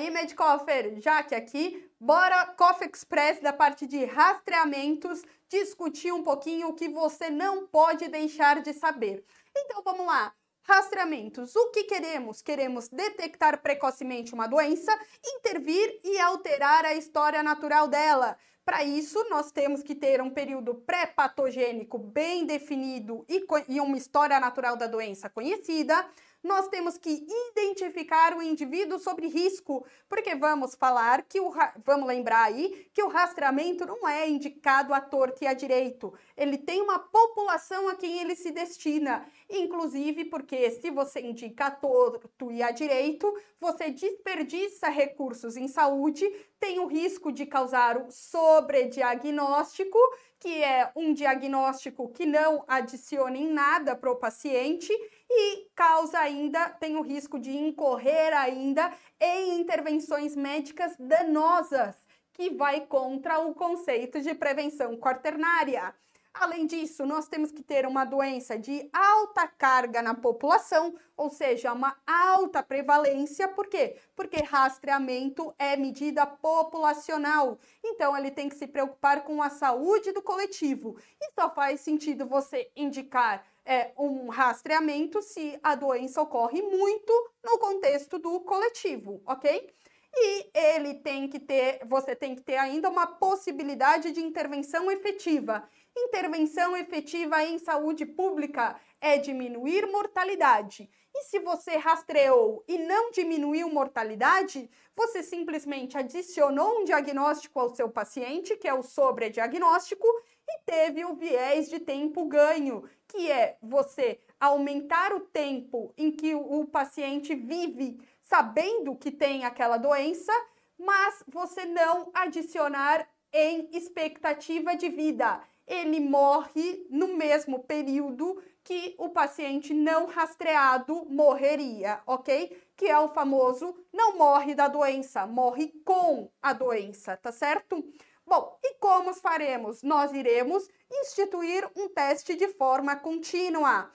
aí, Medcofer, já que aqui, bora Coffee Express da parte de rastreamentos, discutir um pouquinho o que você não pode deixar de saber. Então vamos lá. Rastreamentos. O que queremos? Queremos detectar precocemente uma doença, intervir e alterar a história natural dela. Para isso, nós temos que ter um período pré-patogênico bem definido e, e uma história natural da doença conhecida nós temos que identificar o indivíduo sobre risco, porque vamos falar que o vamos lembrar aí que o rastreamento não é indicado à torta e à direito. Ele tem uma população a quem ele se destina, inclusive porque se você indica a torto e a direito, você desperdiça recursos em saúde, tem o risco de causar o sobrediagnóstico, que é um diagnóstico que não adiciona em nada para o paciente e causa ainda, tem o risco de incorrer ainda em intervenções médicas danosas, que vai contra o conceito de prevenção quaternária. Além disso, nós temos que ter uma doença de alta carga na população, ou seja, uma alta prevalência. Por quê? Porque rastreamento é medida populacional. Então, ele tem que se preocupar com a saúde do coletivo. E só faz sentido você indicar é, um rastreamento se a doença ocorre muito no contexto do coletivo, ok? E ele tem que ter, você tem que ter ainda uma possibilidade de intervenção efetiva. Intervenção efetiva em saúde pública é diminuir mortalidade. E se você rastreou e não diminuiu mortalidade, você simplesmente adicionou um diagnóstico ao seu paciente, que é o sobrediagnóstico, e teve o viés de tempo ganho, que é você aumentar o tempo em que o paciente vive sabendo que tem aquela doença, mas você não adicionar em expectativa de vida. Ele morre no mesmo período que o paciente não rastreado morreria, ok? Que é o famoso não morre da doença, morre com a doença, tá certo? Bom, e como faremos? Nós iremos instituir um teste de forma contínua.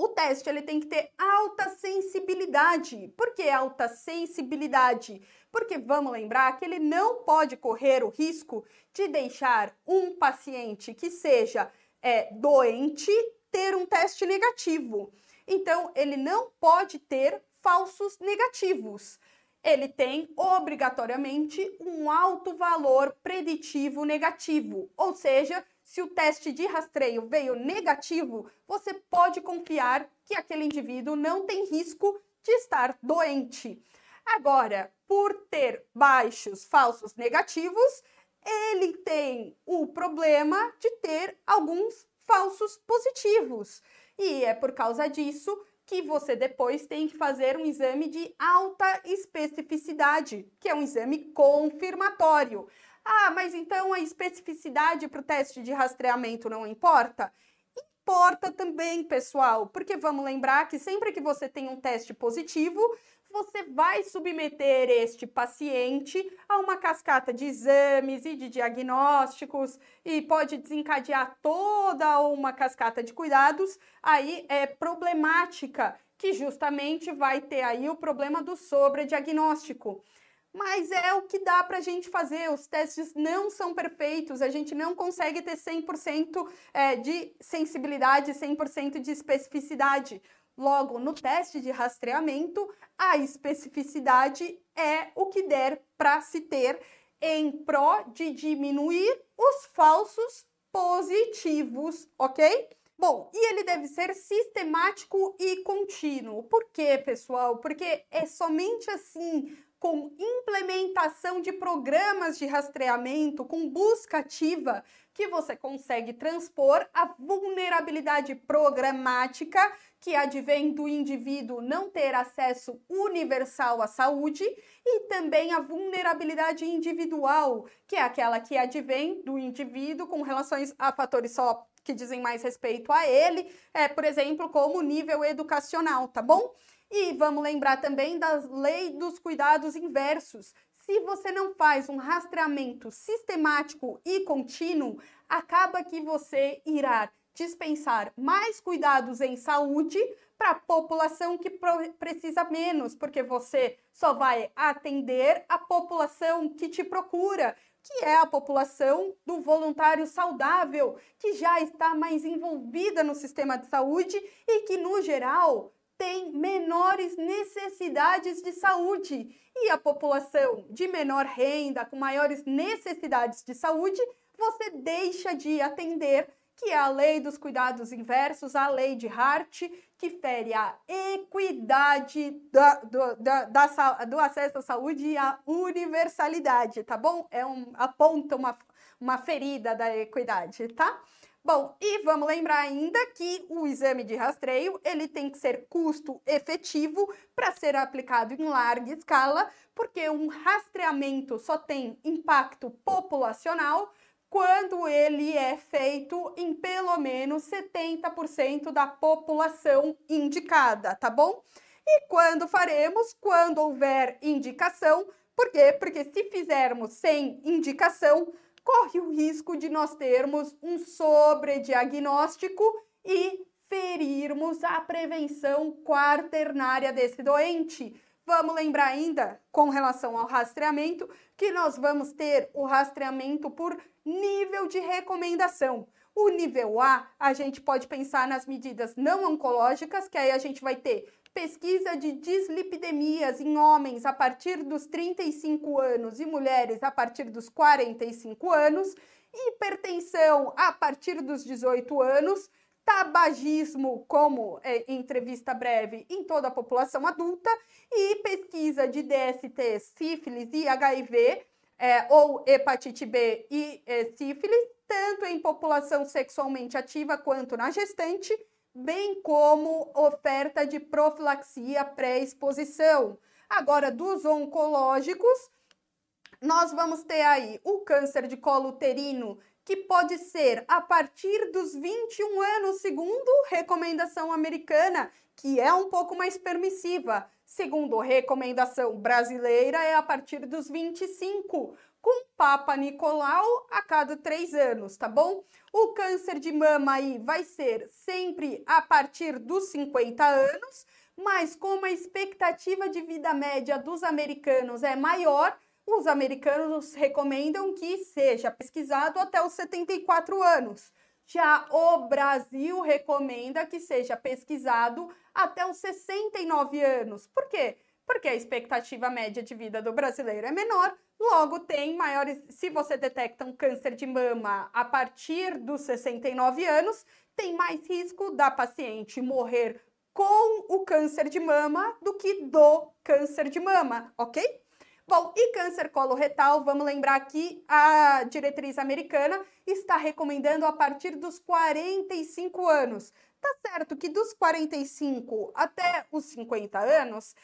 O teste ele tem que ter alta sensibilidade. Por que alta sensibilidade? Porque vamos lembrar que ele não pode correr o risco de deixar um paciente que seja é, doente ter um teste negativo. Então, ele não pode ter falsos negativos ele tem obrigatoriamente um alto valor preditivo negativo. Ou seja, se o teste de rastreio veio negativo, você pode confiar que aquele indivíduo não tem risco de estar doente. Agora, por ter baixos falsos negativos, ele tem o problema de ter alguns falsos positivos. E é por causa disso que você depois tem que fazer um exame de alta especificidade, que é um exame confirmatório. Ah, mas então a especificidade para o teste de rastreamento não importa? Importa também, pessoal, porque vamos lembrar que sempre que você tem um teste positivo, você vai submeter este paciente a uma cascata de exames e de diagnósticos e pode desencadear toda uma cascata de cuidados aí é problemática, que justamente vai ter aí o problema do sobrediagnóstico. Mas é o que dá para a gente fazer. Os testes não são perfeitos, a gente não consegue ter 100% é, de sensibilidade, 100% de especificidade. Logo, no teste de rastreamento, a especificidade é o que der para se ter em pró de diminuir os falsos positivos, ok? Bom, e ele deve ser sistemático e contínuo. Por quê, pessoal? Porque é somente assim com implementação de programas de rastreamento, com busca ativa, que você consegue transpor a vulnerabilidade programática que advém do indivíduo não ter acesso universal à saúde e também a vulnerabilidade individual, que é aquela que advém do indivíduo com relações a fatores só que dizem mais respeito a ele, é, por exemplo, como nível educacional, tá bom? E vamos lembrar também das leis dos cuidados inversos. Se você não faz um rastreamento sistemático e contínuo, acaba que você irá dispensar mais cuidados em saúde para a população que precisa menos, porque você só vai atender a população que te procura, que é a população do voluntário saudável, que já está mais envolvida no sistema de saúde e que, no geral, tem menores necessidades de saúde. E a população de menor renda, com maiores necessidades de saúde, você deixa de atender que é a lei dos cuidados inversos, a lei de Hart, que fere a equidade da, do, da, da, do acesso à saúde e a universalidade, tá bom? É um, aponta uma, uma ferida da equidade, tá? Bom, e vamos lembrar ainda que o exame de rastreio ele tem que ser custo efetivo para ser aplicado em larga escala, porque um rastreamento só tem impacto populacional quando ele é feito em pelo menos 70% da população indicada, tá bom? E quando faremos? Quando houver indicação. Por quê? Porque se fizermos sem indicação, corre o risco de nós termos um sobrediagnóstico e ferirmos a prevenção quaternária desse doente. Vamos lembrar ainda, com relação ao rastreamento, que nós vamos ter o rastreamento por nível de recomendação. O nível A, a gente pode pensar nas medidas não oncológicas, que aí a gente vai ter pesquisa de dislipidemias em homens a partir dos 35 anos e mulheres a partir dos 45 anos, hipertensão a partir dos 18 anos, tabagismo como é, entrevista breve em toda a população adulta e pesquisa de DST, sífilis e HIV é, ou hepatite B e é, sífilis, tanto em população sexualmente ativa quanto na gestante, bem como oferta de profilaxia pré-exposição. Agora, dos oncológicos, nós vamos ter aí o câncer de colo uterino que pode ser a partir dos 21 anos, segundo recomendação americana, que é um pouco mais permissiva. Segundo recomendação brasileira, é a partir dos 25, com Papa Nicolau a cada três anos, tá bom? O câncer de mama aí vai ser sempre a partir dos 50 anos, mas como a expectativa de vida média dos americanos é maior, os americanos recomendam que seja pesquisado até os 74 anos. Já o Brasil recomenda que seja pesquisado até os 69 anos. Por quê? Porque a expectativa média de vida do brasileiro é menor, logo tem maiores. Se você detecta um câncer de mama a partir dos 69 anos, tem mais risco da paciente morrer com o câncer de mama do que do câncer de mama, ok? Bom, e câncer coloretal, vamos lembrar que a diretriz americana está recomendando a partir dos 45 anos. Tá certo que dos 45 até os 50 anos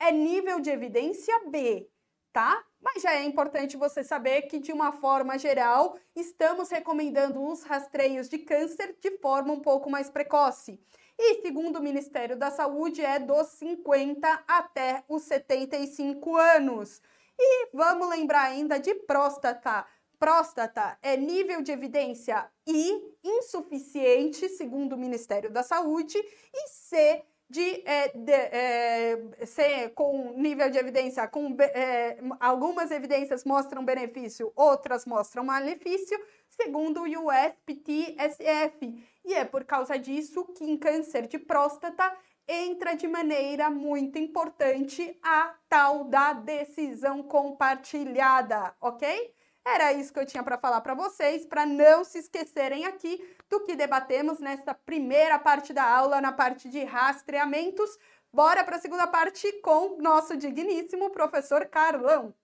é nível de evidência B, tá? Mas já é importante você saber que, de uma forma geral, estamos recomendando os rastreios de câncer de forma um pouco mais precoce. E, segundo o Ministério da Saúde, é dos 50 até os 75 anos. E vamos lembrar ainda de próstata. Próstata é nível de evidência I insuficiente, segundo o Ministério da Saúde, e C de, é, de é, C com nível de evidência, com é, algumas evidências mostram benefício, outras mostram malefício, segundo o USPT-SF. E é por causa disso que em câncer de próstata entra de maneira muito importante a tal da decisão compartilhada, ok? Era isso que eu tinha para falar para vocês, para não se esquecerem aqui do que debatemos nesta primeira parte da aula, na parte de rastreamentos. Bora para a segunda parte com nosso digníssimo professor Carlão.